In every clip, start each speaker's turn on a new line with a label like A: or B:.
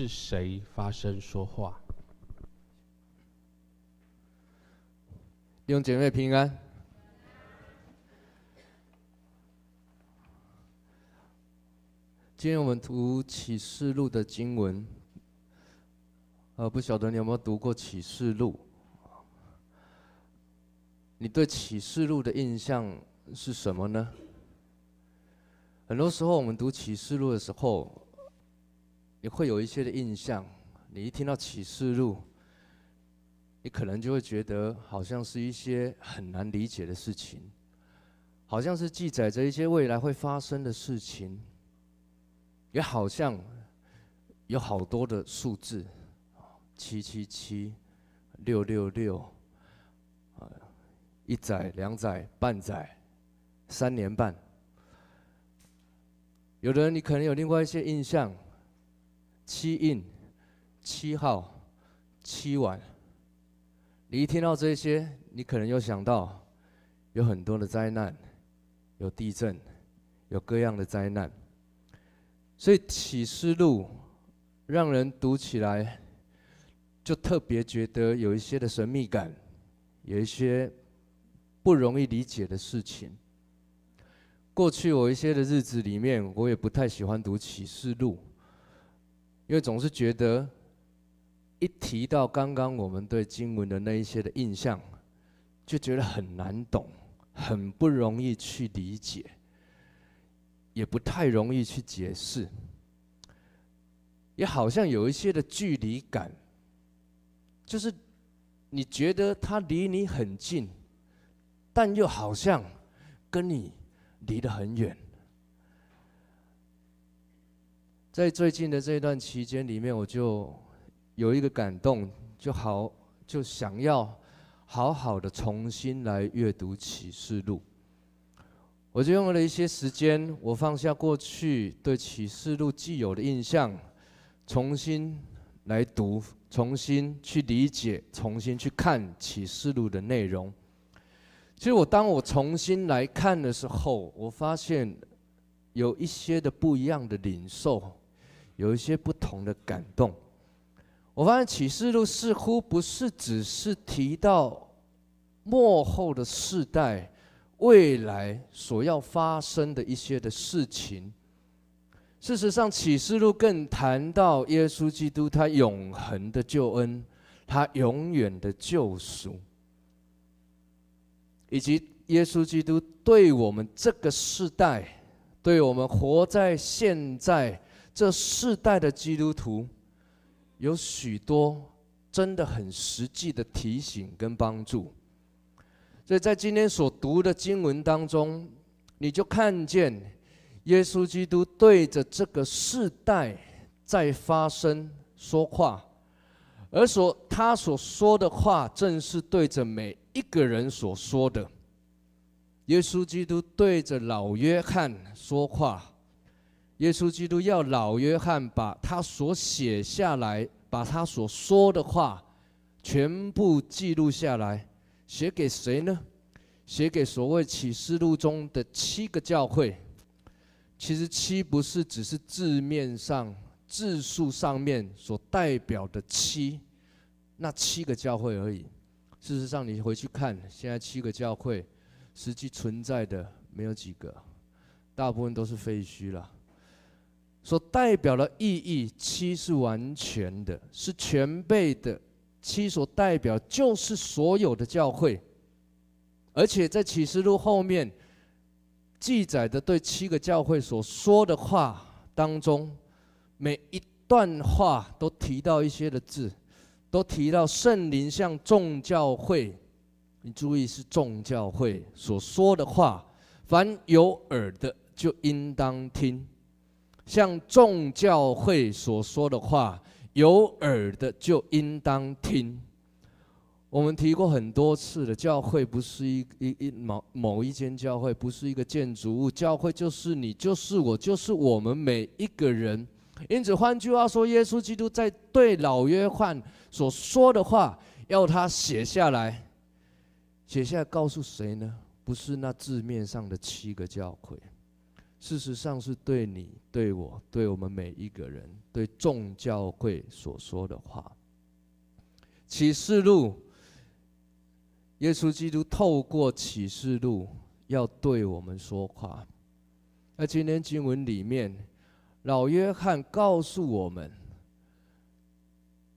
A: 是谁发声说话？
B: 弟兄姐妹平安。今天我们读启示录的经文，呃，不晓得你有没有读过启示录？你对启示录的印象是什么呢？很多时候我们读启示录的时候，你会有一些的印象。你一听到启示录，你可能就会觉得好像是一些很难理解的事情，好像是记载着一些未来会发生的事情，也好像有好多的数字，七七七，六六六，啊，一载、两载、半载、三年半。有的人你可能有另外一些印象，七印。七号，七晚。你一听到这些，你可能又想到有很多的灾难，有地震，有各样的灾难。所以启示录让人读起来就特别觉得有一些的神秘感，有一些不容易理解的事情。过去我一些的日子里面，我也不太喜欢读启示录，因为总是觉得。一提到刚刚我们对经文的那一些的印象，就觉得很难懂，很不容易去理解，也不太容易去解释，也好像有一些的距离感，就是你觉得它离你很近，但又好像跟你离得很远。在最近的这一段期间里面，我就。有一个感动，就好，就想要好好的重新来阅读启示录。我就用了一些时间，我放下过去对启示录既有的印象，重新来读，重新去理解，重新去看启示录的内容。其实我当我重新来看的时候，我发现有一些的不一样的领受，有一些不同的感动。我发现启示录似乎不是只是提到末后的世代未来所要发生的一些的事情。事实上，启示录更谈到耶稣基督他永恒的救恩，他永远的救赎，以及耶稣基督对我们这个世代，对我们活在现在这世代的基督徒。有许多真的很实际的提醒跟帮助，所以在今天所读的经文当中，你就看见耶稣基督对着这个世代在发声说话，而所他所说的话，正是对着每一个人所说的。耶稣基督对着老约翰说话。耶稣基督要老约翰把他所写下来，把他所说的话全部记录下来，写给谁呢？写给所谓启示录中的七个教会。其实七不是只是字面上字数上面所代表的七，那七个教会而已。事实上，你回去看，现在七个教会实际存在的没有几个，大部分都是废墟了。所代表的意义，七是完全的，是全备的。七所代表就是所有的教会，而且在启示录后面记载的对七个教会所说的话当中，每一段话都提到一些的字，都提到圣灵向众教会，你注意是众教会所说的话，凡有耳的就应当听。像众教会所说的话，有耳的就应当听。我们提过很多次的，教会不是一一一某某一间教会，不是一个建筑物，教会就是你，就是我，就是我们每一个人。因此，换句话说，耶稣基督在对老约翰所说的话，要他写下来，写下来告诉谁呢？不是那字面上的七个教会。事实上是对你、对我、对我们每一个人、对众教会所说的话。启示录，耶稣基督透过启示录要对我们说话。在今天经文里面，老约翰告诉我们，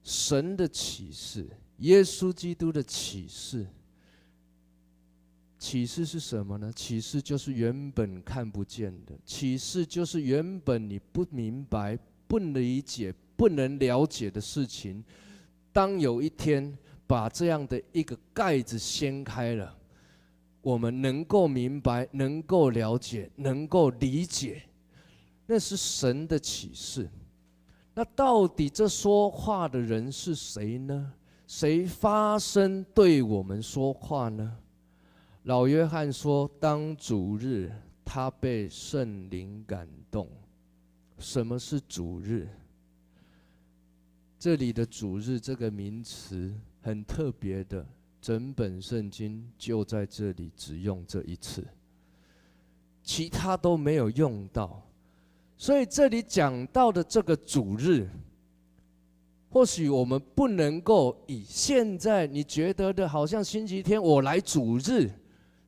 B: 神的启示，耶稣基督的启示。启示是什么呢？启示就是原本看不见的，启示就是原本你不明白、不理解、不能了解的事情。当有一天把这样的一个盖子掀开了，我们能够明白、能够了解、能够理解，那是神的启示。那到底这说话的人是谁呢？谁发声对我们说话呢？老约翰说：“当主日，他被圣灵感动。什么是主日？这里的‘主日’这个名词很特别的，整本圣经就在这里只用这一次，其他都没有用到。所以这里讲到的这个主日，或许我们不能够以现在你觉得的，好像星期天我来主日。”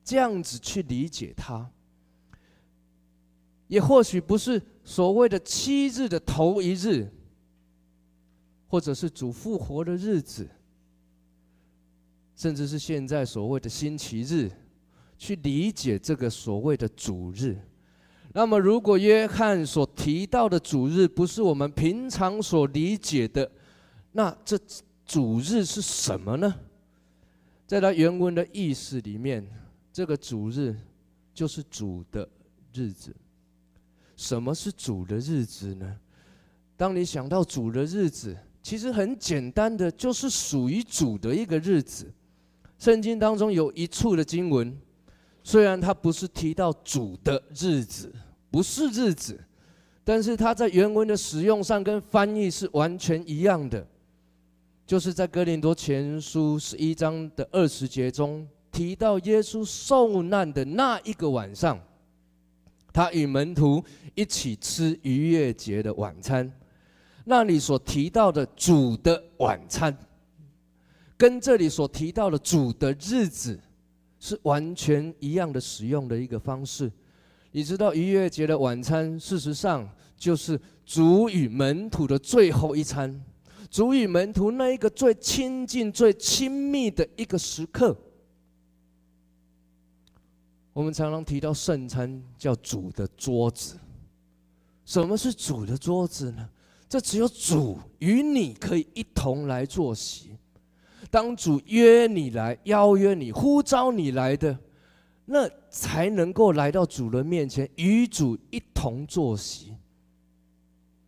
B: 这样子去理解它，也或许不是所谓的七日的头一日，或者是主复活的日子，甚至是现在所谓的星期日，去理解这个所谓的主日。那么，如果约翰所提到的主日不是我们平常所理解的，那这主日是什么呢？在他原文的意思里面。这个主日就是主的日子。什么是主的日子呢？当你想到主的日子，其实很简单的，就是属于主的一个日子。圣经当中有一处的经文，虽然它不是提到主的日子，不是日子，但是它在原文的使用上跟翻译是完全一样的，就是在哥林多前书十一章的二十节中。提到耶稣受难的那一个晚上，他与门徒一起吃逾越节的晚餐。那里所提到的主的晚餐，跟这里所提到的主的日子是完全一样的使用的一个方式。你知道逾越节的晚餐，事实上就是主与门徒的最后一餐，主与门徒那一个最亲近、最亲密的一个时刻。我们常常提到圣餐叫主的桌子，什么是主的桌子呢？这只有主与你可以一同来坐席。当主约你来、邀约你、呼召你来的，那才能够来到主的面前，与主一同坐席。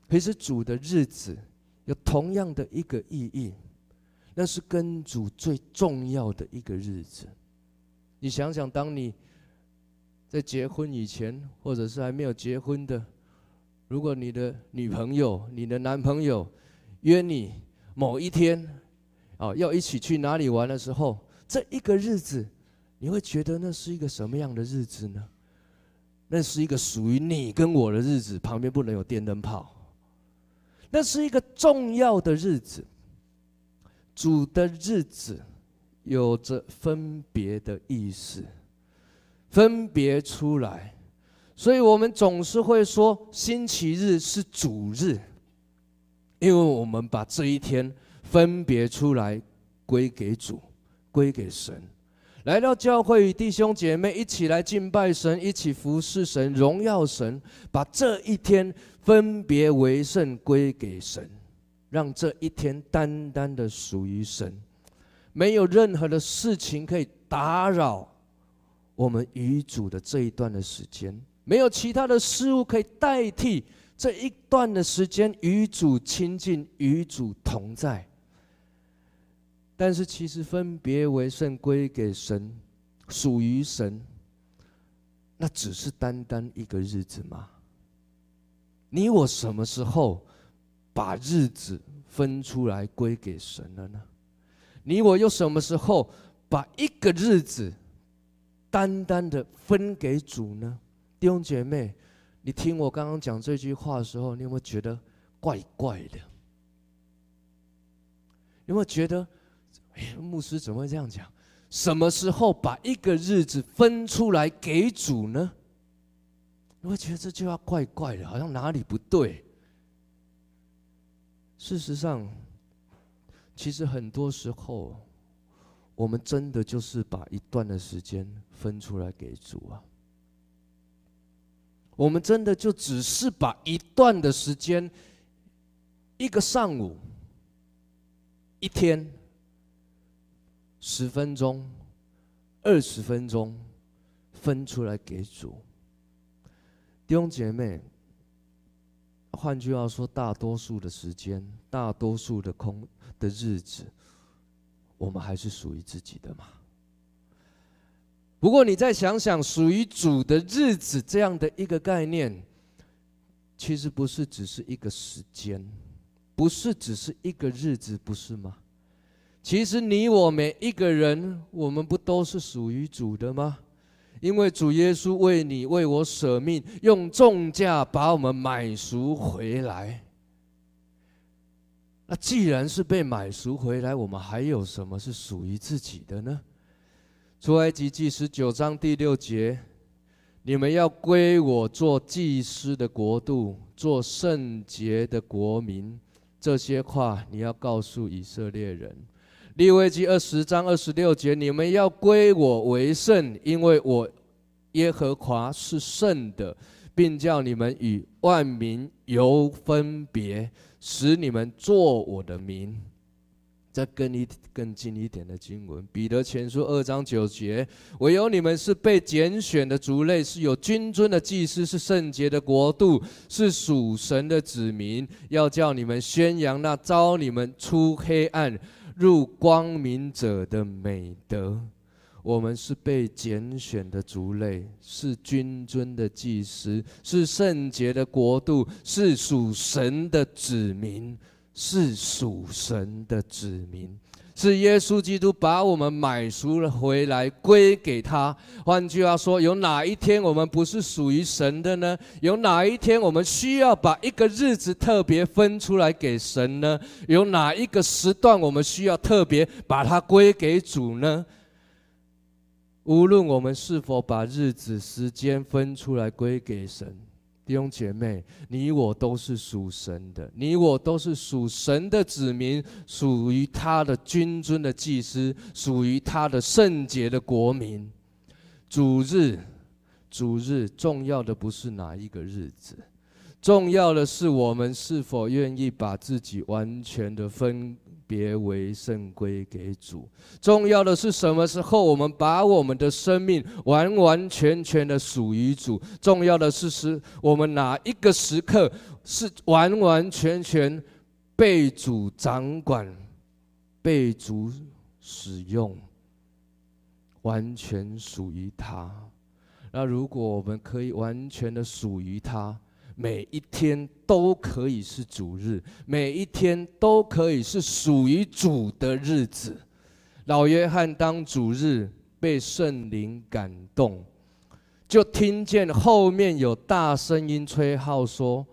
B: 可是主的日子有同样的一个意义，那是跟主最重要的一个日子。你想想，当你。在结婚以前，或者是还没有结婚的，如果你的女朋友、你的男朋友约你某一天，哦，要一起去哪里玩的时候，这一个日子，你会觉得那是一个什么样的日子呢？那是一个属于你跟我的日子，旁边不能有电灯泡。那是一个重要的日子，主的日子有着分别的意思。分别出来，所以我们总是会说星期日是主日，因为我们把这一天分别出来归给主，归给神，来到教会与弟兄姐妹一起来敬拜神，一起服侍神，荣耀神，把这一天分别为圣归给神，让这一天单单的属于神，没有任何的事情可以打扰。我们与主的这一段的时间，没有其他的事物可以代替这一段的时间与主亲近、与主同在。但是，其实分别为圣归给神，属于神，那只是单单一个日子吗？你我什么时候把日子分出来归给神了呢？你我又什么时候把一个日子？单单的分给主呢？弟兄姐妹，你听我刚刚讲这句话的时候，你有没有觉得怪怪的？有没有觉得，哎，牧师怎么会这样讲？什么时候把一个日子分出来给主呢？你会觉得这句话怪怪的，好像哪里不对。事实上，其实很多时候，我们真的就是把一段的时间分出来给主啊。我们真的就只是把一段的时间，一个上午。一天，十分钟、二十分钟，分出来给主。弟兄姐妹，换句话说，大多数的时间，大多数的空的日子，我们还是属于自己的嘛。不过，你再想想，属于主的日子这样的一个概念，其实不是只是一个时间。不是只是一个日子，不是吗？其实你我每一个人，我们不都是属于主的吗？因为主耶稣为你为我舍命，用重价把我们买赎回来。那既然是被买赎回来，我们还有什么是属于自己的呢？出埃及记十九章第六节：你们要归我做祭司的国度，做圣洁的国民。这些话你要告诉以色列人。利未记二十章二十六节，你们要归我为圣，因为我耶和华是圣的，并叫你们与万民有分别，使你们作我的民。再更一更近一点的经文，彼得前书二章九节，唯有你们是被拣选的族类，是有君尊的祭司，是圣洁的国度，是属神的子民，要叫你们宣扬那招你们出黑暗入光明者的美德。我们是被拣选的族类，是君尊的祭司，是圣洁的国度，是属神的子民。是属神的子民，是耶稣基督把我们买赎了回来，归给他。换句话说，有哪一天我们不是属于神的呢？有哪一天我们需要把一个日子特别分出来给神呢？有哪一个时段我们需要特别把它归给主呢？无论我们是否把日子、时间分出来归给神。弟兄姐妹，你我都是属神的，你我都是属神的子民，属于他的君尊的祭司，属于他的圣洁的国民。主日，主日，重要的不是哪一个日子，重要的是我们是否愿意把自己完全的分。别为圣归给主，重要的是什么时候我们把我们的生命完完全全的属于主？重要的是是我们哪一个时刻是完完全全被主掌管、被主使用，完全属于他。那如果我们可以完全的属于他，每一天都可以是主日，每一天都可以是属于主的日子。老约翰当主日被圣灵感动，就听见后面有大声音吹号说：“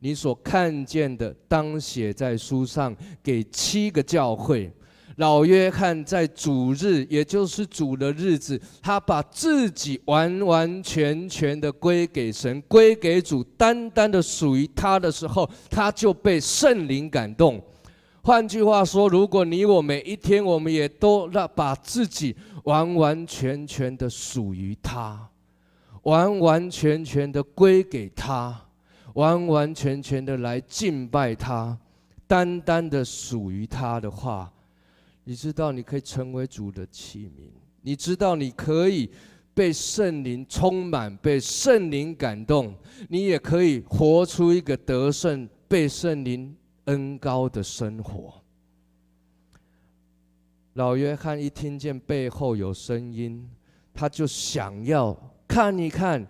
B: 你所看见的，当写在书上，给七个教会。”老约翰在主日，也就是主的日子，他把自己完完全全的归给神，归给主，单单的属于他的时候，他就被圣灵感动。换句话说，如果你我每一天，我们也都让把自己完完全全的属于他，完完全全的归给他，完完全全的来敬拜他，单单的属于他的话。你知道你可以成为主的器皿，你知道你可以被圣灵充满，被圣灵感动，你也可以活出一个得胜、被圣灵恩高的生活。老约翰一听见背后有声音，他就想要看一看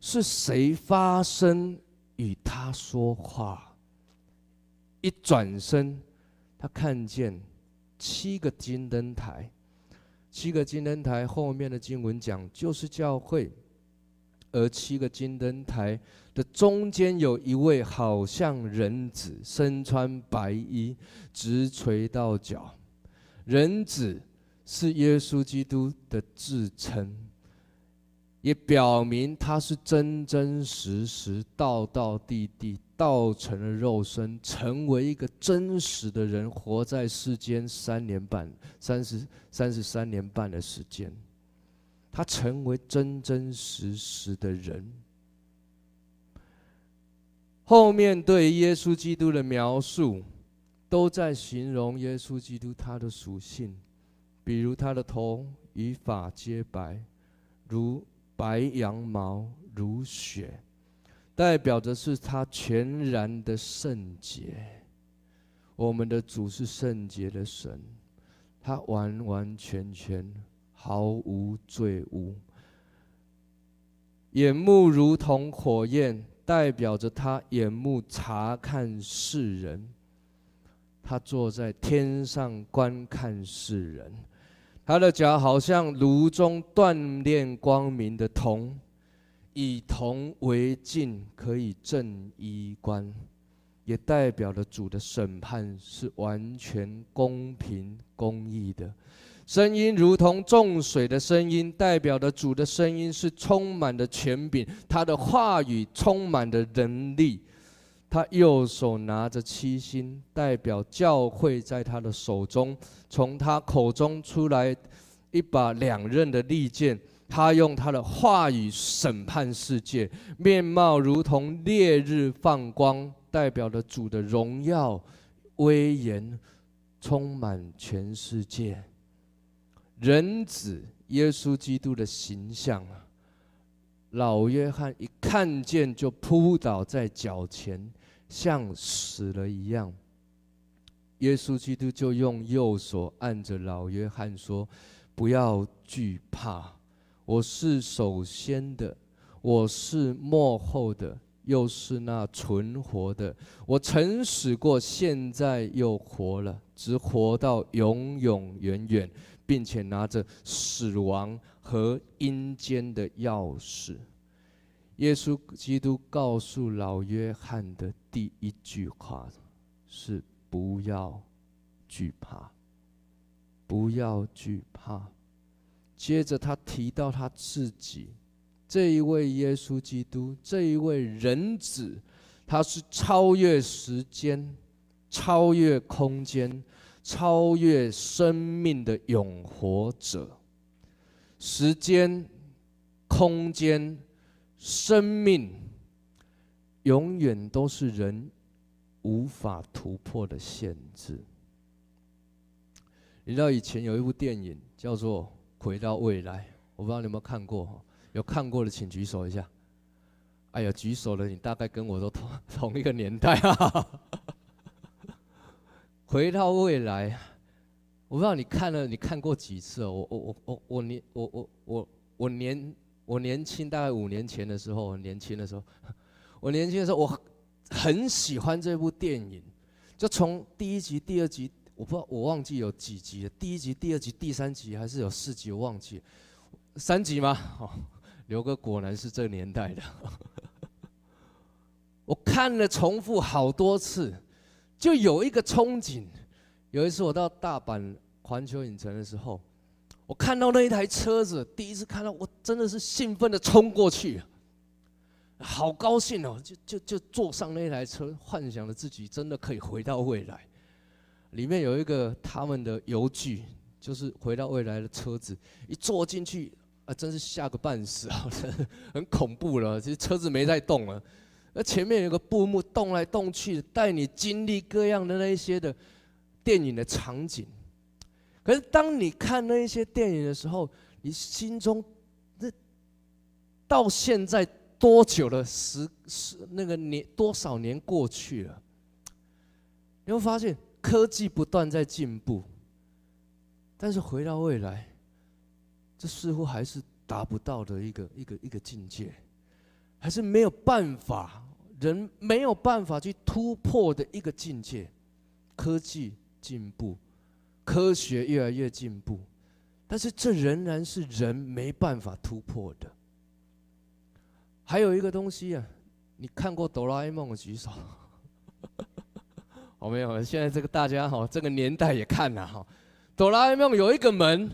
B: 是谁发声与他说话。一转身，他看见。七个金灯台，七个金灯台后面的经文讲，就是教会。而七个金灯台的中间有一位好像人子，身穿白衣，直垂到脚。人子是耶稣基督的自称，也表明他是真真实实、道道地地。道成了肉身，成为一个真实的人，活在世间三年半，三十三十三年半的时间，他成为真真实实的人。后面对耶稣基督的描述，都在形容耶稣基督他的属性，比如他的头与发皆白，如白羊毛，如雪。代表的是他全然的圣洁，我们的主是圣洁的神，他完完全全毫无罪污，眼目如同火焰，代表着他眼目察看世人，他坐在天上观看世人，他的脚好像炉中锻炼光明的铜。以铜为镜，可以正衣冠，也代表了主的审判是完全公平公义的。声音如同众水的声音，代表的主的声音是充满的权柄，他的话语充满的能力。他右手拿着七星，代表教会在他的手中，从他口中出来一把两刃的利剑。他用他的话语审判世界，面貌如同烈日放光，代表了主的荣耀、威严，充满全世界。人子耶稣基督的形象，老约翰一看见就扑倒在脚前，像死了一样。耶稣基督就用右手按着老约翰说：“不要惧怕。”我是首先的，我是末后的，又是那存活的。我曾死过，现在又活了，只活到永永远远，并且拿着死亡和阴间的钥匙。耶稣基督告诉老约翰的第一句话是：不要惧怕，不要惧怕。接着他提到他自己，这一位耶稣基督，这一位人子，他是超越时间、超越空间、超越生命的永活者。时间、空间、生命，永远都是人无法突破的限制。你知道以前有一部电影叫做，回到未来，我不知道你有没有看过，有看过的请举手一下。哎呀，举手了，你大概跟我都同 同一个年代啊。回到未来，我不知道你看了，你看过几次哦？我我我我我年我我我我年我年轻，大概五年前的时候，我年轻的时候，我年轻的时候，我很喜欢这部电影，就从第一集、第二集。我不知道，我忘记有几集了。第一集、第二集、第三集，还是有四集？我忘记三集吗？哦，刘哥果然是这年代的。我看了重复好多次，就有一个憧憬。有一次我到大阪环球影城的时候，我看到那一台车子，第一次看到，我真的是兴奋的冲过去，好高兴哦！就就就坐上那台车，幻想着自己真的可以回到未来。里面有一个他们的游具，就是回到未来的车子，一坐进去啊，真是吓个半死啊，很恐怖了。其实车子没在动了，而前面有个布幕动来动去，带你经历各样的那一些的电影的场景。可是当你看那一些电影的时候，你心中那到现在多久了？十十那个年多少年过去了？你会发现。科技不断在进步，但是回到未来，这似乎还是达不到的一个一个一个境界，还是没有办法，人没有办法去突破的一个境界。科技进步，科学越来越进步，但是这仍然是人没办法突破的。还有一个东西啊，你看过哆啦 A 梦的举手？哦，没有，现在这个大家哈，这个年代也看了哈。哆啦 A 梦有一个门，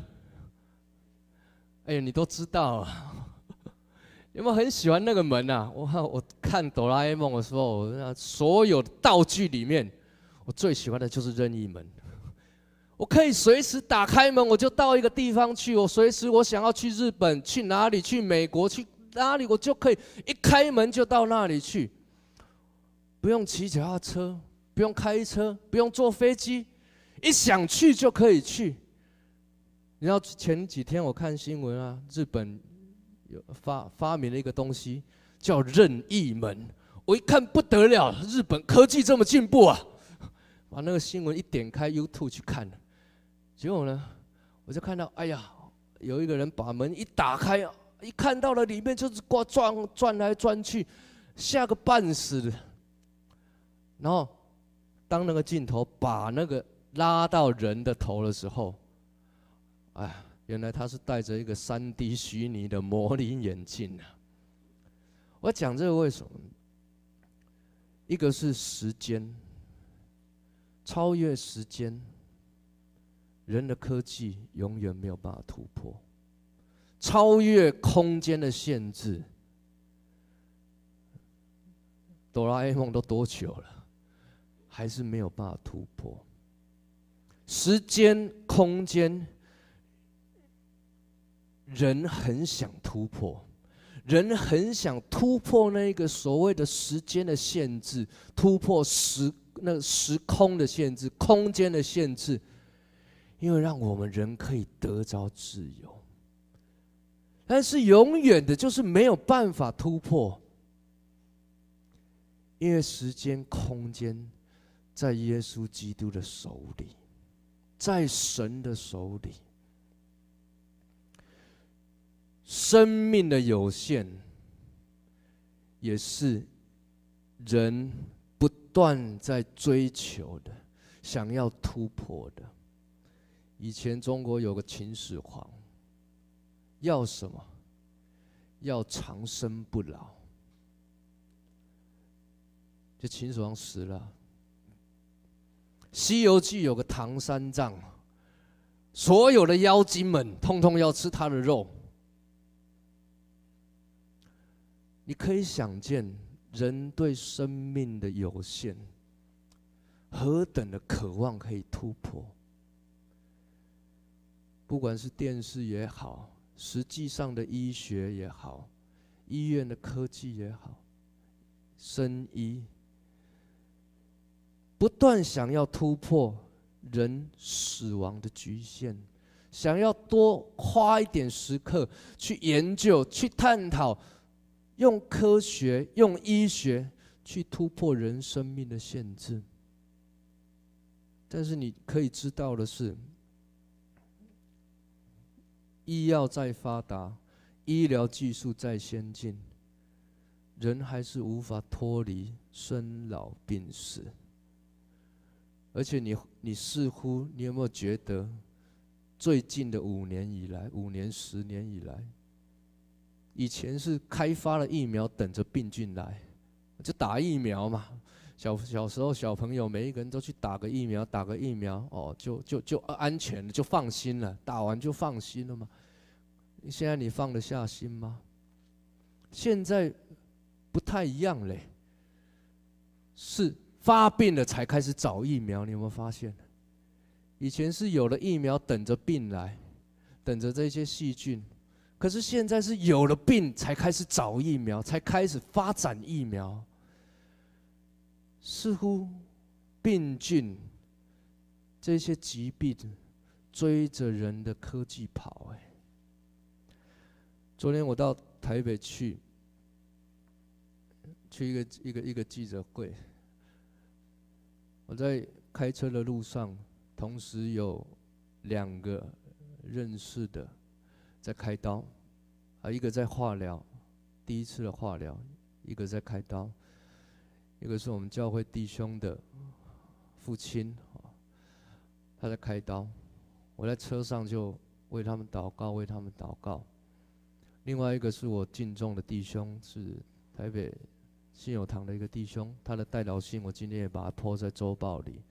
B: 哎呀，你都知道啊。有没有很喜欢那个门啊？我我看哆啦 A 梦的时候，我那所有道具里面，我最喜欢的就是任意门。我可以随时打开门，我就到一个地方去。我随时我想要去日本，去哪里？去美国？去哪里？我就可以一开门就到那里去，不用骑脚踏车，不用开车，不用坐飞机，一想去就可以去。你知道前几天我看新闻啊，日本有发发明了一个东西叫任意门，我一看不得了，日本科技这么进步啊！把那个新闻一点开 YouTube 去看。结果呢，我就看到，哎呀，有一个人把门一打开，一看到了里面就是挂转转来转去，吓个半死。然后，当那个镜头把那个拉到人的头的时候，哎，原来他是戴着一个三 D 虚拟的模拟眼镜啊。我讲这个为什么？一个是时间，超越时间。人的科技永远没有办法突破，超越空间的限制。哆啦 A 梦都多久了，还是没有办法突破？时间、空间，人很想突破，人很想突破那个所谓的时间的限制，突破时那个时空的限制，空间的限制。因为让我们人可以得着自由，但是永远的就是没有办法突破，因为时间、空间在耶稣基督的手里，在神的手里，生命的有限，也是人不断在追求的，想要突破的。以前中国有个秦始皇，要什么？要长生不老。就秦始皇死了，《西游记》有个唐三藏，所有的妖精们通通要吃他的肉。你可以想见，人对生命的有限，何等的渴望可以突破。不管是电视也好，实际上的医学也好，医院的科技也好，生医不断想要突破人死亡的局限，想要多花一点时刻去研究、去探讨，用科学、用医学去突破人生命的限制。但是你可以知道的是。医药再发达，医疗技术再先进，人还是无法脱离生老病死。而且你，你似乎，你有没有觉得，最近的五年以来，五年、十年以来，以前是开发了疫苗，等着病菌来，就打疫苗嘛。小小时候，小朋友每一个人都去打个疫苗，打个疫苗，哦，就就就安全了，就放心了，打完就放心了嘛。现在你放得下心吗？现在不太一样嘞，是发病了才开始找疫苗，你有没有发现？以前是有了疫苗，等着病来，等着这些细菌，可是现在是有了病才开始找疫苗，才开始发展疫苗。似乎病菌这些疾病追着人的科技跑，哎。昨天我到台北去，去一个一个一个记者会。我在开车的路上，同时有两个认识的在开刀，啊，一个在化疗，第一次的化疗，一个在开刀。一个是我们教会弟兄的父亲，他在开刀，我在车上就为他们祷告，为他们祷告。另外一个是我敬重的弟兄，是台北信友堂的一个弟兄，他的代表信我今天也把它 po 在周报里。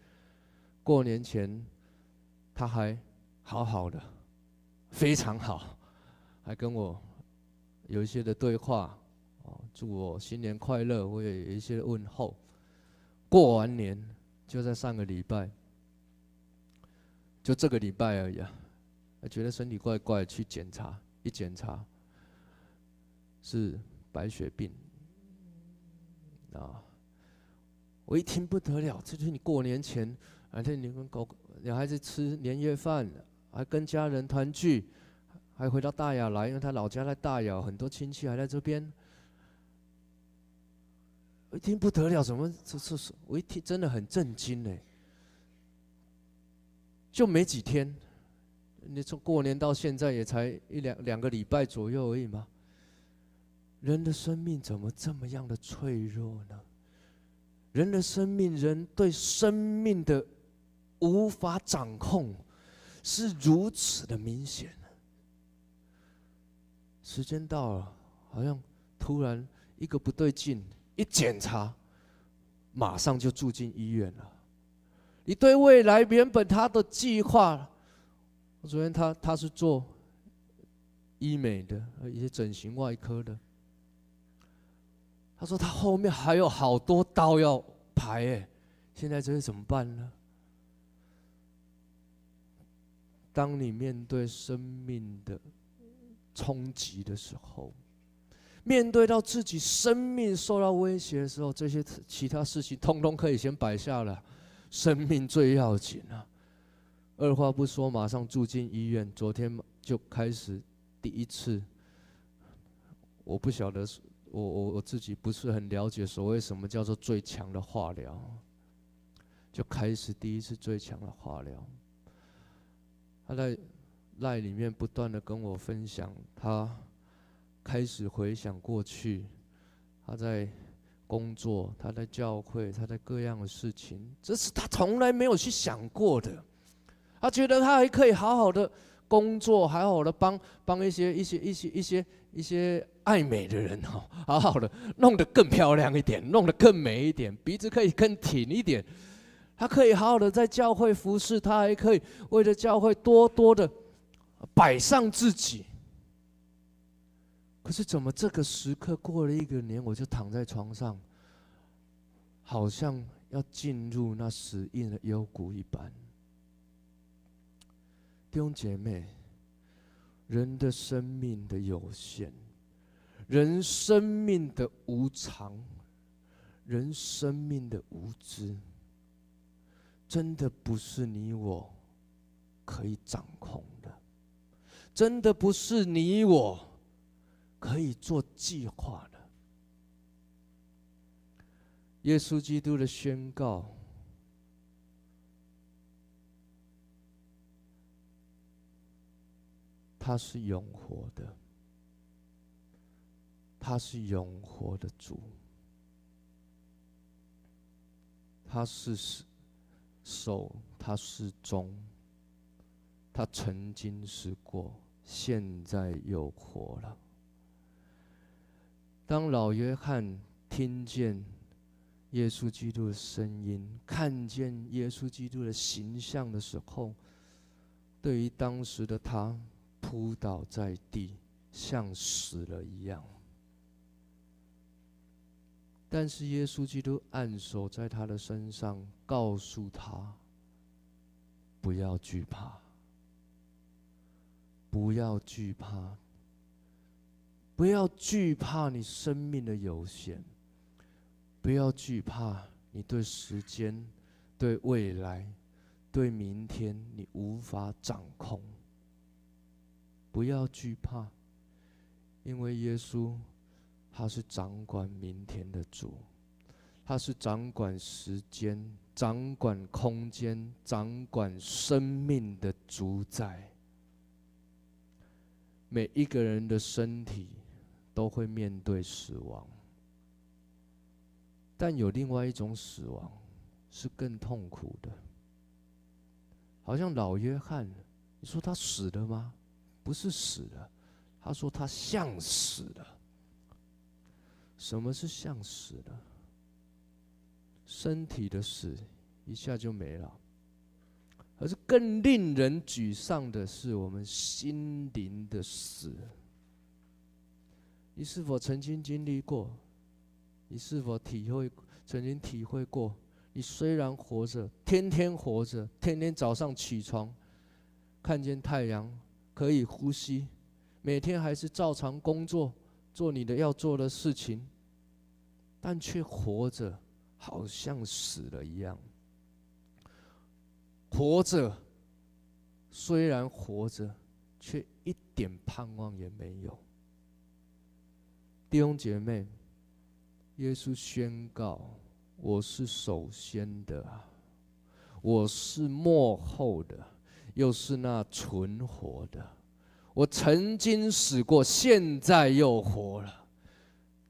B: 过年前他还好好的，非常好，还跟我有一些的对话，哦，祝我新年快乐，我也有一些问候。过完年就在上个礼拜，就这个礼拜而已啊，觉得身体怪怪，去检查，一检查。是白血病啊！我一听不得了，这就是你过年前，而且你跟狗、你孩子吃年夜饭，还跟家人团聚，还回到大雅来，因为他老家在大雅，很多亲戚还在这边。我一听不得了，怎么这这是？我一听真的很震惊呢。就没几天，你从过年到现在也才一两两个礼拜左右而已嘛。人的生命怎么这么样的脆弱呢？人的生命，人对生命的无法掌控，是如此的明显。时间到了，好像突然一个不对劲，一检查，马上就住进医院了。你对未来原本他的计划，我昨天他他是做医美的，一些整形外科的。他说：“他后面还有好多刀要排，哎，现在这是怎么办呢？当你面对生命的冲击的时候，面对到自己生命受到威胁的时候，这些其他事情通通可以先摆下了，生命最要紧啊！二话不说，马上住进医院。昨天就开始第一次，我不晓得是。”我我我自己不是很了解所谓什么叫做最强的化疗，就开始第一次最强的化疗。他在赖里面不断的跟我分享，他开始回想过去，他在工作，他在教会，他在各样的事情，这是他从来没有去想过的。他觉得他还可以好好的工作，好好的帮帮一些一些一些一些一些。爱美的人哦，好好的弄得更漂亮一点，弄得更美一点，鼻子可以更挺一点。他可以好好的在教会服侍，他还可以为了教会多多的摆上自己。可是怎么这个时刻过了一个年，我就躺在床上，好像要进入那死硬的幽谷一般。弟兄姐妹，人的生命的有限。人生命的无常，人生命的无知，真的不是你我可以掌控的，真的不是你我可以做计划的。耶稣基督的宣告，他是永活的。他是永活的主，他是首，他是终，他曾经是过，现在又活了。当老约翰听见耶稣基督的声音，看见耶稣基督的形象的时候，对于当时的他，扑倒在地，像死了一样。但是耶稣基督按手在他的身上，告诉他：不要惧怕，不要惧怕，不要惧怕你生命的有限，不要惧怕你对时间、对未来、对明天你无法掌控。不要惧怕，因为耶稣。他是掌管明天的主，他是掌管时间、掌管空间、掌管生命的主宰。每一个人的身体都会面对死亡，但有另外一种死亡是更痛苦的。好像老约翰，你说他死了吗？不是死了，他说他像死了。什么是像死了？身体的死一下就没了，而是更令人沮丧的是我们心灵的死。你是否曾经经历过？你是否体会曾经体会过？你虽然活着，天天活着，天天早上起床，看见太阳，可以呼吸，每天还是照常工作，做你的要做的事情，但却活着好像死了一样。活着，虽然活着，却一点盼望也没有。弟兄姐妹，耶稣宣告。我是首先的，我是末后的，又是那存活的。我曾经死过，现在又活了；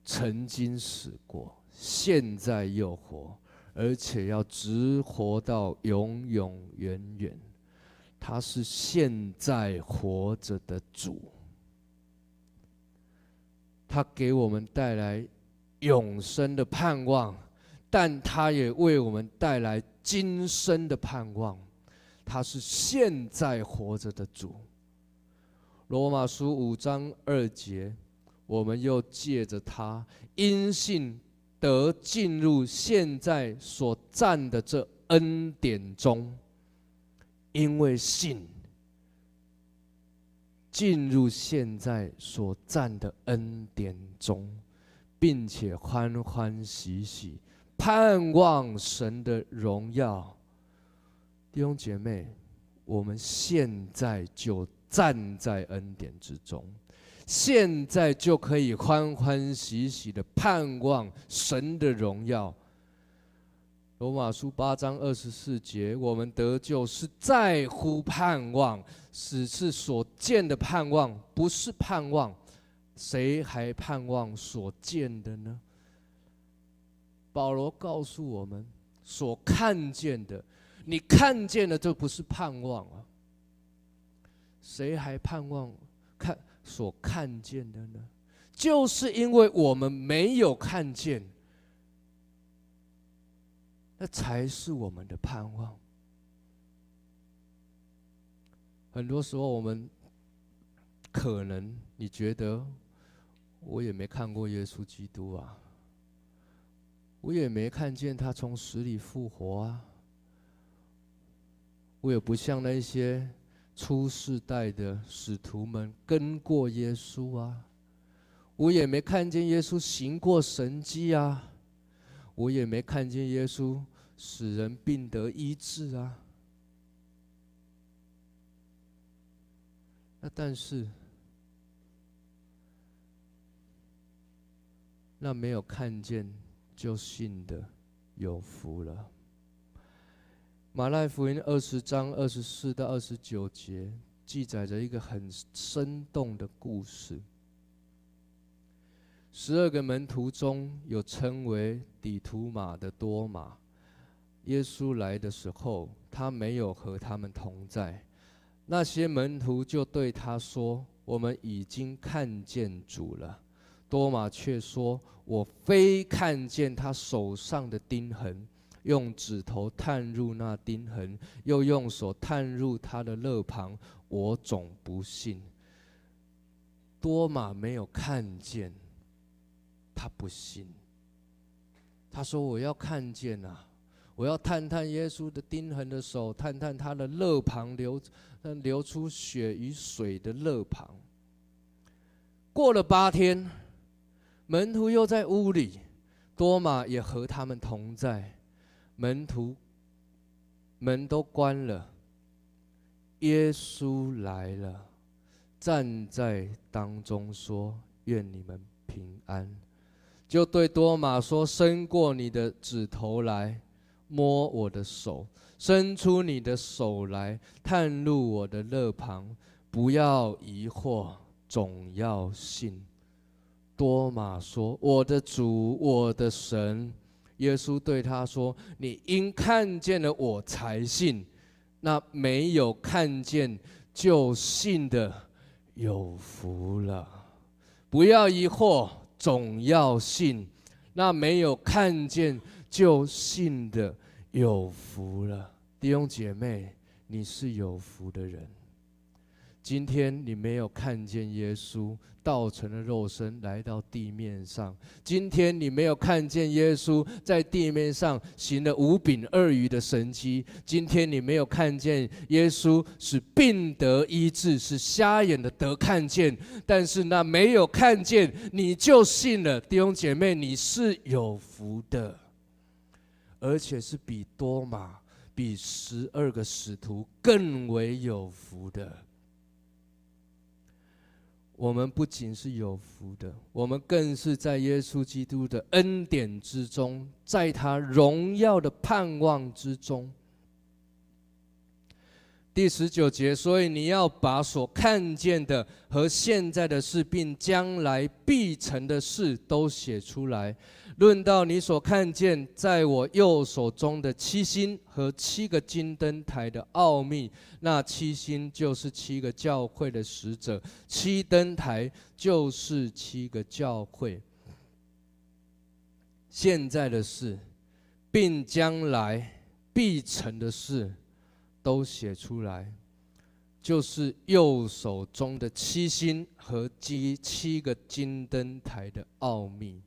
B: 曾经死过，现在又活，而且要直活到永永远远。他是现在活着的主，他给我们带来永生的盼望。但他也为我们带来今生的盼望，他是现在活着的主。罗马书五章二节，我们又借着他因信得进入现在所站的这恩典中，因为信进入现在所站的恩典中，并且欢欢喜喜。盼望神的荣耀，弟兄姐妹，我们现在就站在恩典之中，现在就可以欢欢喜喜的盼望神的荣耀。罗马书八章二十四节，我们得救是在乎盼望，只是所见的盼望，不是盼望，谁还盼望所见的呢？保罗告诉我们：所看见的，你看见的，这不是盼望啊。谁还盼望看所看见的呢？就是因为我们没有看见，那才是我们的盼望。很多时候，我们可能你觉得，我也没看过耶稣基督啊。我也没看见他从死里复活啊！我也不像那些初世代的使徒们跟过耶稣啊！我也没看见耶稣行过神迹啊！我也没看见耶稣使人病得医治啊！那但是，那没有看见。就信的有福了。马太福音二十章二十四到二十九节记载着一个很生动的故事。十二个门徒中有称为底图马的多马，耶稣来的时候，他没有和他们同在。那些门徒就对他说：“我们已经看见主了。”多马却说：“我非看见他手上的钉痕，用指头探入那钉痕，又用手探入他的肋旁，我总不信。”多马没有看见，他不信。他说：“我要看见啊！我要探探耶稣的钉痕的手，探探他的肋旁流流出血与水的肋旁。”过了八天。门徒又在屋里，多马也和他们同在。门徒门都关了，耶稣来了，站在当中说：“愿你们平安。”就对多马说：“伸过你的指头来，摸我的手；伸出你的手来，探入我的肋旁。不要疑惑，总要信。”多马说：“我的主，我的神。”耶稣对他说：“你因看见了我才信，那没有看见就信的有福了。不要疑惑，总要信。那没有看见就信的，有福了。弟兄姐妹，你是有福的人。今天你没有看见耶稣道成了肉身来到地面上。今天你没有看见耶稣在地面上行了五饼二鱼的神迹。今天你没有看见耶稣使病得医治，使瞎眼的得看见。但是那没有看见你就信了，弟兄姐妹，你是有福的，而且是比多马、比十二个使徒更为有福的。我们不仅是有福的，我们更是在耶稣基督的恩典之中，在他荣耀的盼望之中。第十九节，所以你要把所看见的和现在的事，并将来必成的事都写出来。论到你所看见在我右手中的七星和七个金灯台的奥秘，那七星就是七个教会的使者，七灯台就是七个教会。现在的事，并将来必成的事，都写出来，就是右手中的七星和七七个金灯台的奥秘。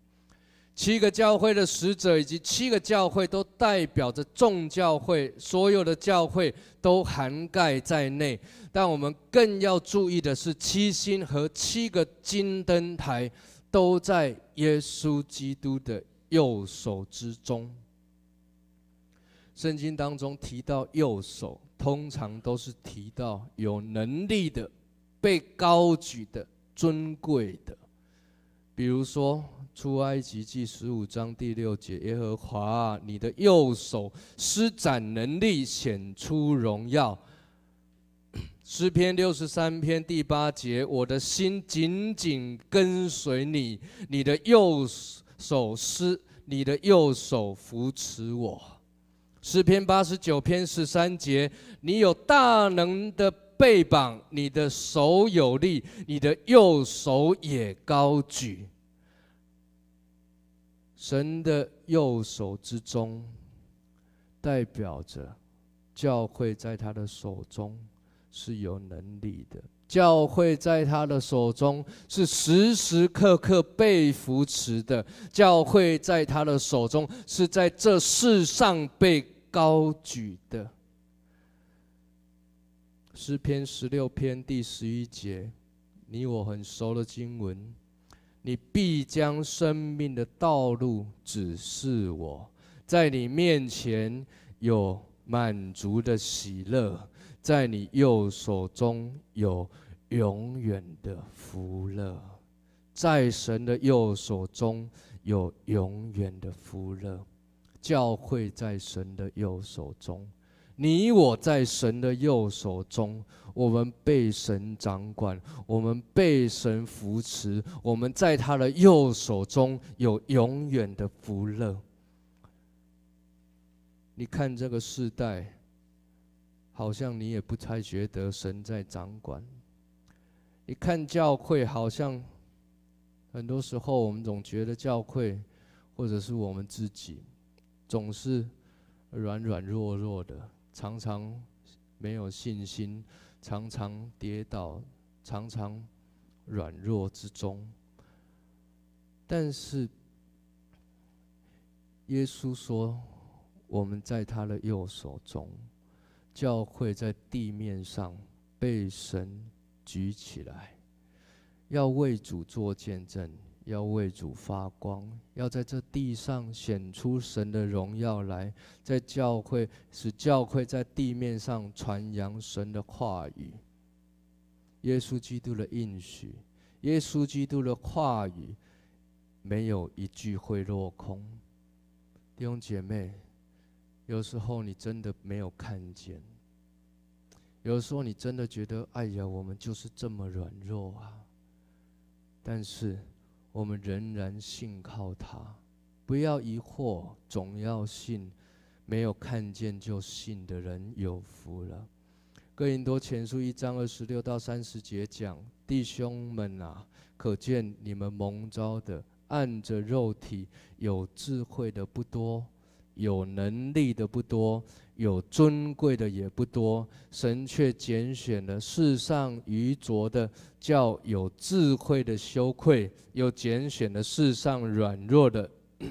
B: 七个教会的使者以及七个教会都代表着众教会，所有的教会都涵盖在内。但我们更要注意的是，七星和七个金灯台都在耶稣基督的右手之中。圣经当中提到右手，通常都是提到有能力的、被高举的、尊贵的，比如说。出埃及记十五章第六节，耶和华，你的右手施展能力，显出荣耀。诗篇六十三篇第八节，我的心紧紧跟随你，你的右手施，你的右手扶持我。诗篇八十九篇十三节，你有大能的背膀，你的手有力，你的右手也高举。神的右手之中，代表着教会在他的手中是有能力的；教会在他的手中是时时刻刻被扶持的；教会在他的手中是在这世上被高举的。诗篇十六篇第十一节，你我很熟的经文。你必将生命的道路指示我，在你面前有满足的喜乐，在你右手中有永远的福乐，在神的右手中有永远的福乐。教会在神的右手中，你我在神的右手中。我们被神掌管，我们被神扶持，我们在他的右手中有永远的福乐。你看这个世代，好像你也不太觉得神在掌管。你看教会，好像很多时候我们总觉得教会，或者是我们自己，总是软软弱弱的，常常没有信心。常常跌倒，常常软弱之中。但是，耶稣说：“我们在他的右手中，教会在地面上被神举起来，要为主做见证。”要为主发光，要在这地上显出神的荣耀来，在教会使教会在地面上传扬神的话语。耶稣基督的应许，耶稣基督的话语，没有一句会落空。弟兄姐妹，有时候你真的没有看见，有时候你真的觉得，哎呀，我们就是这么软弱啊，但是。我们仍然信靠他，不要疑惑，总要信。没有看见就信的人有福了。哥林多前书一章二十六到三十节讲：弟兄们啊，可见你们蒙召的，按着肉体有智慧的不多，有能力的不多，有尊贵的也不多。神却拣选了世上愚拙的，叫有智慧的羞愧；又拣选了世上软弱的。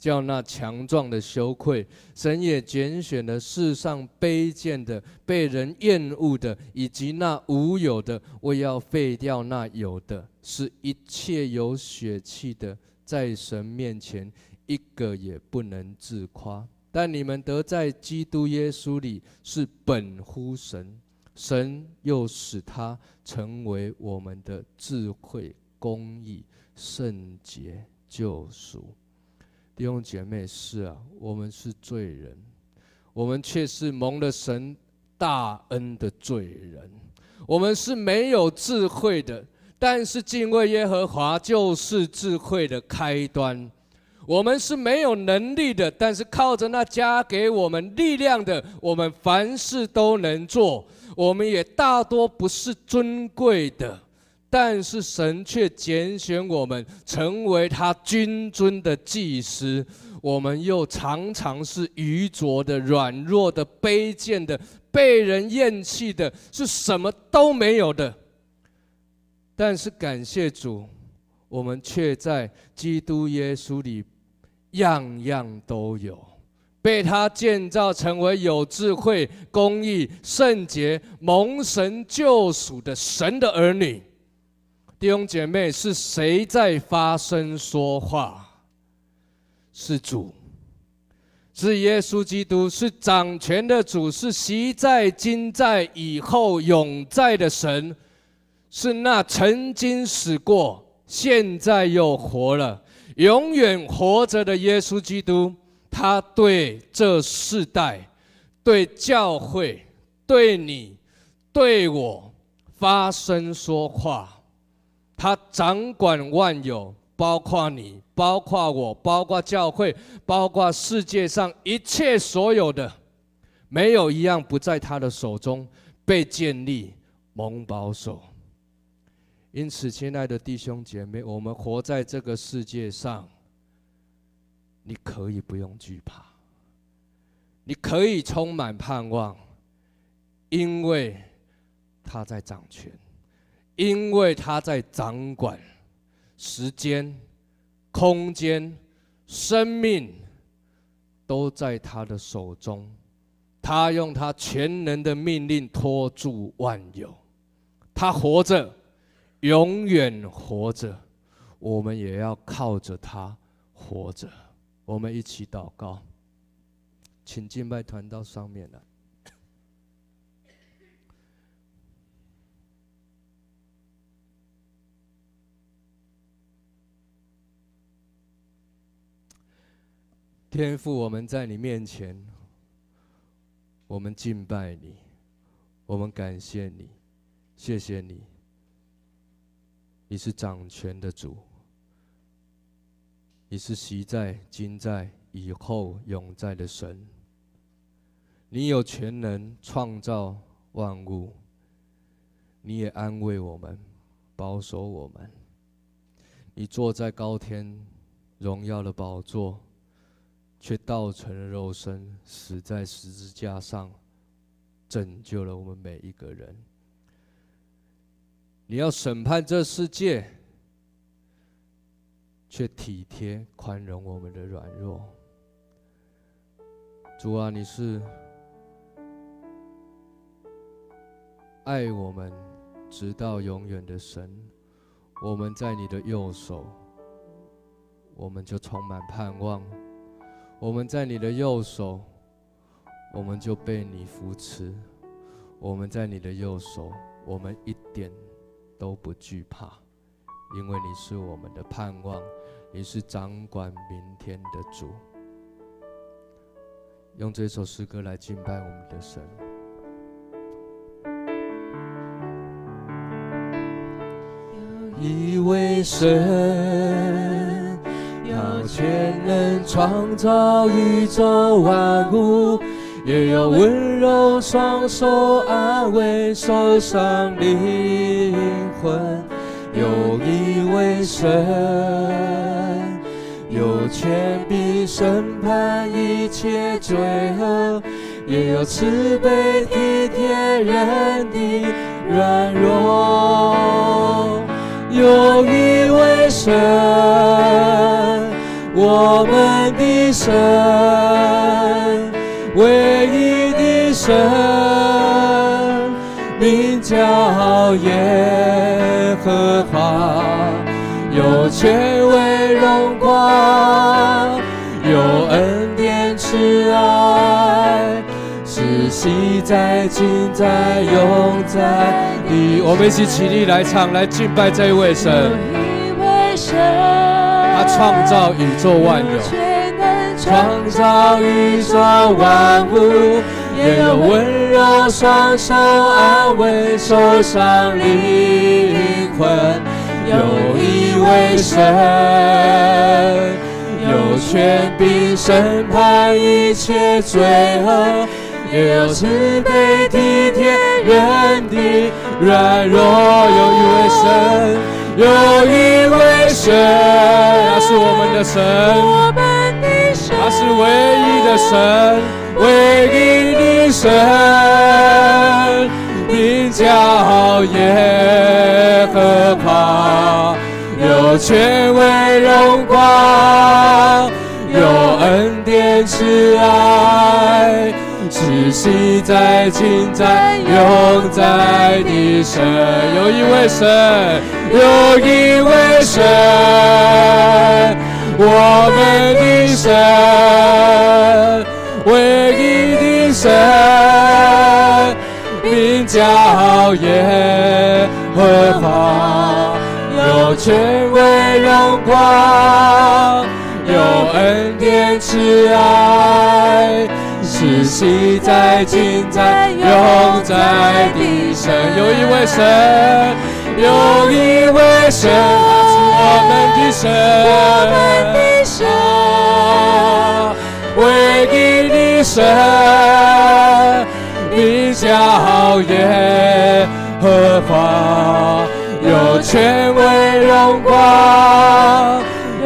B: 叫那强壮的羞愧，神也拣选了世上卑贱的、被人厌恶的，以及那无有的，为要废掉那有的，使一切有血气的，在神面前一个也不能自夸。但你们得在基督耶稣里是本乎神，神又使他成为我们的智慧、公义、圣洁、救赎。弟兄姐妹，是啊，我们是罪人，我们却是蒙了神大恩的罪人。我们是没有智慧的，但是敬畏耶和华就是智慧的开端。我们是没有能力的，但是靠着那加给我们力量的，我们凡事都能做。我们也大多不是尊贵的。但是神却拣选我们成为他君尊的祭司，我们又常常是愚拙的、软弱的、卑贱的、被人厌弃的，是什么都没有的。但是感谢主，我们却在基督耶稣里样样都有，被他建造成为有智慧、公义、圣洁、蒙神救赎的神的儿女。弟兄姐妹，是谁在发声说话？是主，是耶稣基督，是掌权的主，是昔在、今在、以后永在的神，是那曾经死过、现在又活了、永远活着的耶稣基督。他对这世代、对教会、对你、对我发声说话。他掌管万有，包括你，包括我，包括教会，包括世界上一切所有的，没有一样不在他的手中被建立、蒙保守。因此，亲爱的弟兄姐妹，我们活在这个世界上，你可以不用惧怕，你可以充满盼望，因为他在掌权。因为他在掌管时间、空间、生命，都在他的手中。他用他全能的命令托住万有。他活着，永远活着。我们也要靠着他活着。我们一起祷告，请敬拜团到上面来。天父，我们在你面前，我们敬拜你，我们感谢你，谢谢你。你是掌权的主，你是昔在、今在、以后永在的神。你有全能创造万物，你也安慰我们，保守我们。你坐在高天荣耀的宝座。却道成了肉身，死在十字架上，拯救了我们每一个人。你要审判这世界，却体贴宽容我们的软弱。主啊，你是爱我们直到永远的神。我们在你的右手，我们就充满盼望。我们在你的右手，我们就被你扶持；我们在你的右手，我们一点都不惧怕，因为你是我们的盼望，你是掌管明天的主。用这首诗歌来敬拜我们的神。有一位神。要全能创造宇宙万物，也要温柔双手安慰受伤灵魂。有一位神，有权柄审判一切罪恶，也有慈悲体贴人的软弱。有一位神，我们的神，唯一的神，名叫耶和华，有权威荣光，有恩典慈爱，是昔在今在永在。我们一起起立来唱，来敬拜这一位神。他创造宇宙万有，创造宇宙万物，也有温柔双手安慰受伤灵魂。有一位神，有权柄审判一切罪恶。也有慈悲体贴人的软弱，有一位神，有一位神，他是我们的神，他是唯一的神，唯一的神，名叫耶和华，有权威荣光，有恩典慈爱。是昔在今在永在的神，有一位神，有一位神，我们的神，唯一的神，名叫耶和华，有权威荣光，有恩典慈爱。是昔在今在永在的神，有一位神，有一位神，我们的神，我们的神，唯一的神，名叫耶和华，有权威荣光，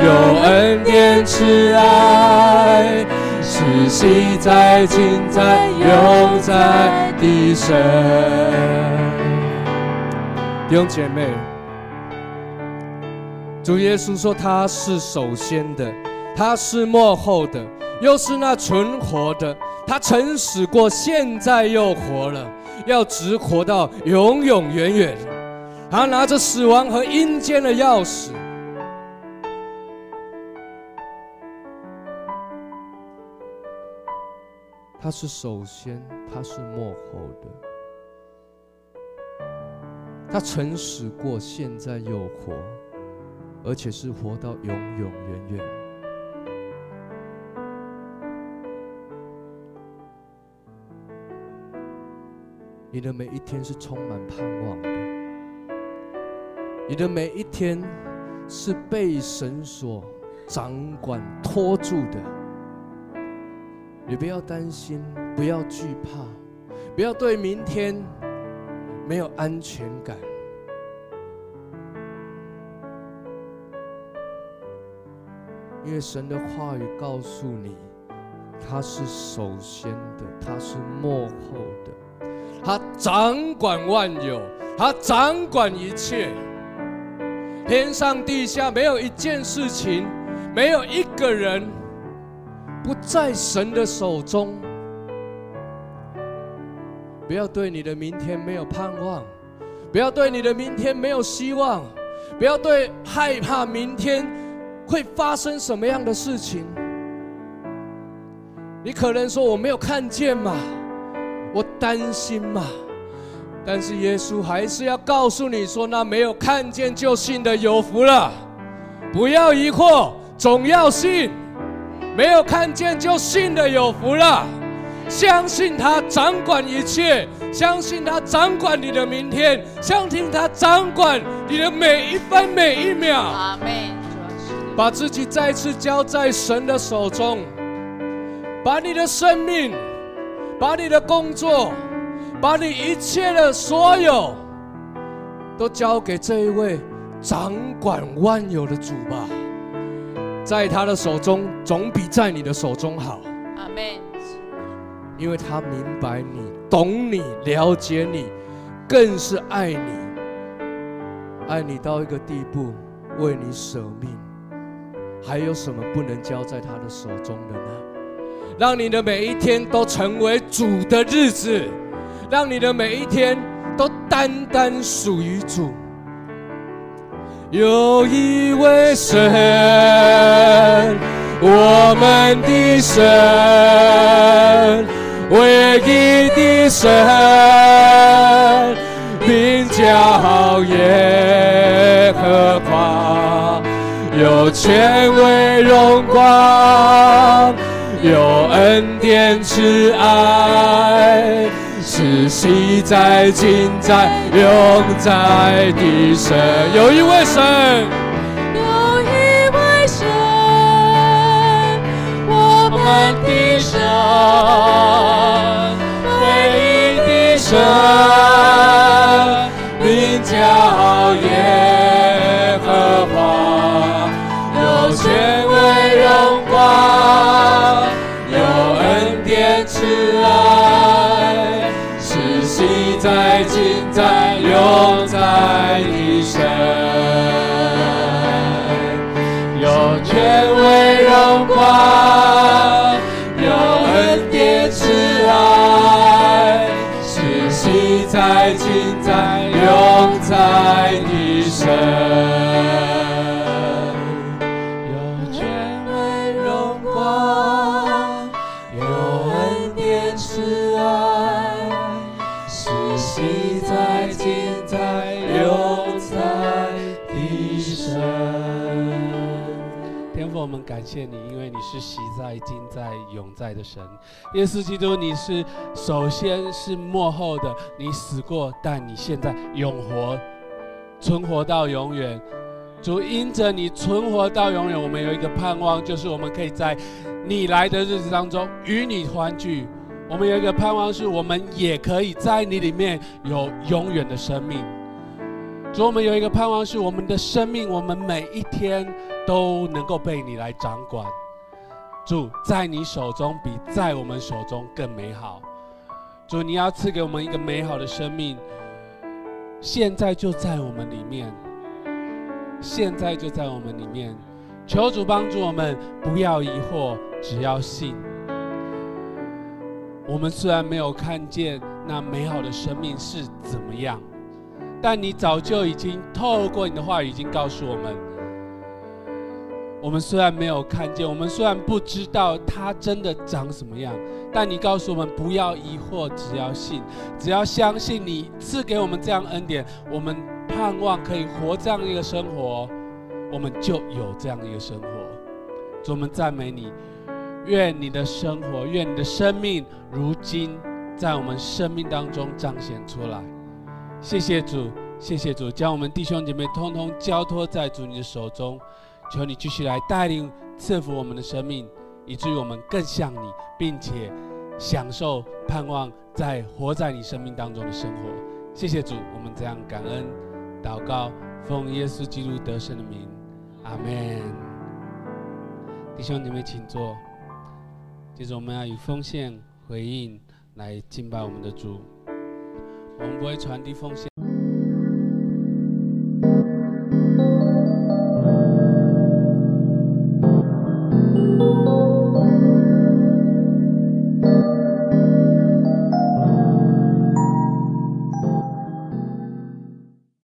B: 有恩典慈爱。是昔在今在永在的神，弟兄姐妹，主耶稣说他是首先的，他是末后的，又是那存活的。他曾死过，现在又活了，要直活到永永远远。他拿着死亡和阴间的钥匙。他是首先，他是末后的。他曾死过，现在又活，而且是活到永永远远。你的每一天是充满盼望的，你的每一天是被神所掌管托住的。你不要担心，不要惧怕，不要对明天没有安全感，因为神的话语告诉你，他是首先的，他是幕后的，他掌管万有，他掌管一切，天上地下没有一件事情，没有一个人。不在神的手中，不要对你的明天没有盼望，不要对你的明天没有希望，不要对害怕明天会发生什么样的事情。你可能说我没有看见嘛，我担心嘛，但是耶稣还是要告诉你说，那没有看见就信的有福了，不要疑惑，总要信。没有看见就信的有福了，相信他掌管一切，相信他掌管你的明天，相信他掌管你的每一分每一秒。阿门。把自己再次交在神的手中，把你的生命，把你的工作，把你一切的所有，都交给这一位掌管万有的主吧。在他的手中，总比在你的手中好。阿门。因为他明白你，懂你，了解你，更是爱你，爱你到一个地步，为你舍命。还有什么不能交在他的手中的呢？让你的每一天都成为主的日子，让你的每一天都单单属于主。有一位神，我们的神，唯一的神，名叫耶和华，有权威荣光，有恩典慈爱。是昔在、今在、永在的神，有一位神，
C: 有一位神，我们的神，唯一的神，名叫耶有权威荣光，有恩典慈爱，是昔在今在永在你
A: 身。谢你，因为你是昔在、今在、永在的神。耶稣基督，你是首先是末后的，你死过，但你现在永活，存活到永远。主，因着你存活到永远，我们有一个盼望，就是我们可以在你来的日子当中与你团聚。我们有一个盼望，是我们也可以在你里面有永远的生命。主，我们有一个盼望，是我们的生命，我们每一天都能够被你来掌管。主，在你手中比在我们手中更美好。主，你要赐给我们一个美好的生命，现在就在我们里面，现在就在我们里面。求主帮助我们，不要疑惑，只要信。我们虽然没有看见那美好的生命是怎么样。但你早就已经透过你的话语，已经告诉我们：我们虽然没有看见，我们虽然不知道他真的长什么样，但你告诉我们不要疑惑，只要信，只要相信你赐给我们这样恩典，我们盼望可以活这样一个生活，我们就有这样一个生活。主，我们赞美你，愿你的生活，愿你的生命，如今在我们生命当中彰显出来。谢谢主，谢谢主，将我们弟兄姐妹通通交托在主你的手中，求你继续来带领赐福我们的生命，以至于我们更像你，并且享受盼望在活在你生命当中的生活。谢谢主，我们这样感恩祷告，奉耶稣基督得胜的名，阿门。弟兄姐妹，请坐。接着我们要以奉献回应来敬拜我们的主。我们不会传递奉献。